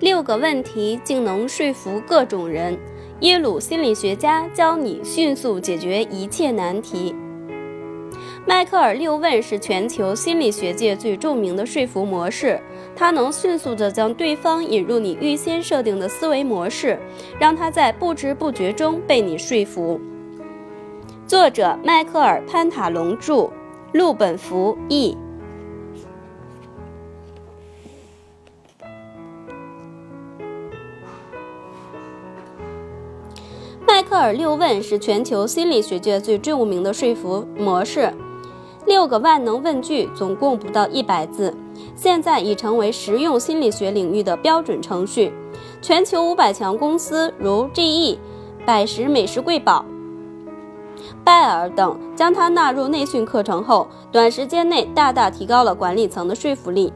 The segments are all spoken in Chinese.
六个问题竟能说服各种人。耶鲁心理学家教你迅速解决一切难题。迈克尔六问是全球心理学界最著名的说服模式，它能迅速地将对方引入你预先设定的思维模式，让他在不知不觉中被你说服。作者迈克尔潘塔隆著，陆本福译。克尔六问是全球心理学界最著名的说服模式，六个万能问句，总共不到一百字，现在已成为实用心理学领域的标准程序。全球五百强公司如 GE、百时美食贵宝、拜耳等将它纳入内训课程后，短时间内大大提高了管理层的说服力。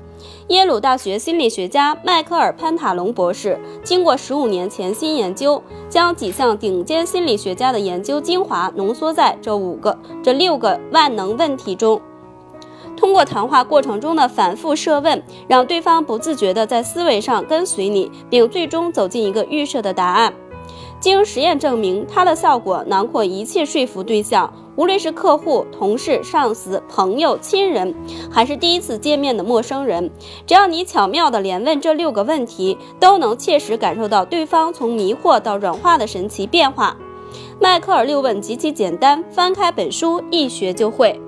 耶鲁大学心理学家迈克尔·潘塔隆博士经过十五年潜心研究，将几项顶尖心理学家的研究精华浓缩在这五个、这六个万能问题中。通过谈话过程中的反复设问，让对方不自觉地在思维上跟随你，并最终走进一个预设的答案。经实验证明，它的效果囊括一切说服对象。无论是客户、同事、上司、朋友、亲人，还是第一次见面的陌生人，只要你巧妙的连问这六个问题，都能切实感受到对方从迷惑到软化的神奇变化。迈克尔六问极其简单，翻开本书一学就会。